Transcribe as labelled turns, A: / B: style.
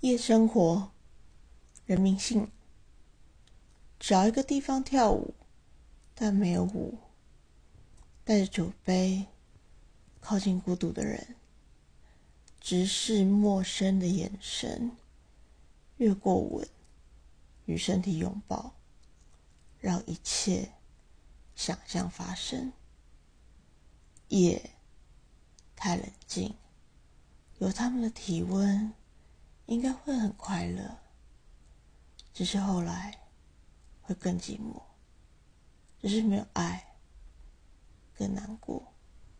A: 夜生活，人民性。找一个地方跳舞，但没有舞。带着酒杯，靠近孤独的人，直视陌生的眼神，越过吻，与身体拥抱，让一切想象发生。夜太冷静，有他们的体温。应该会很快乐，只是后来会更寂寞，只是没有爱，更难过。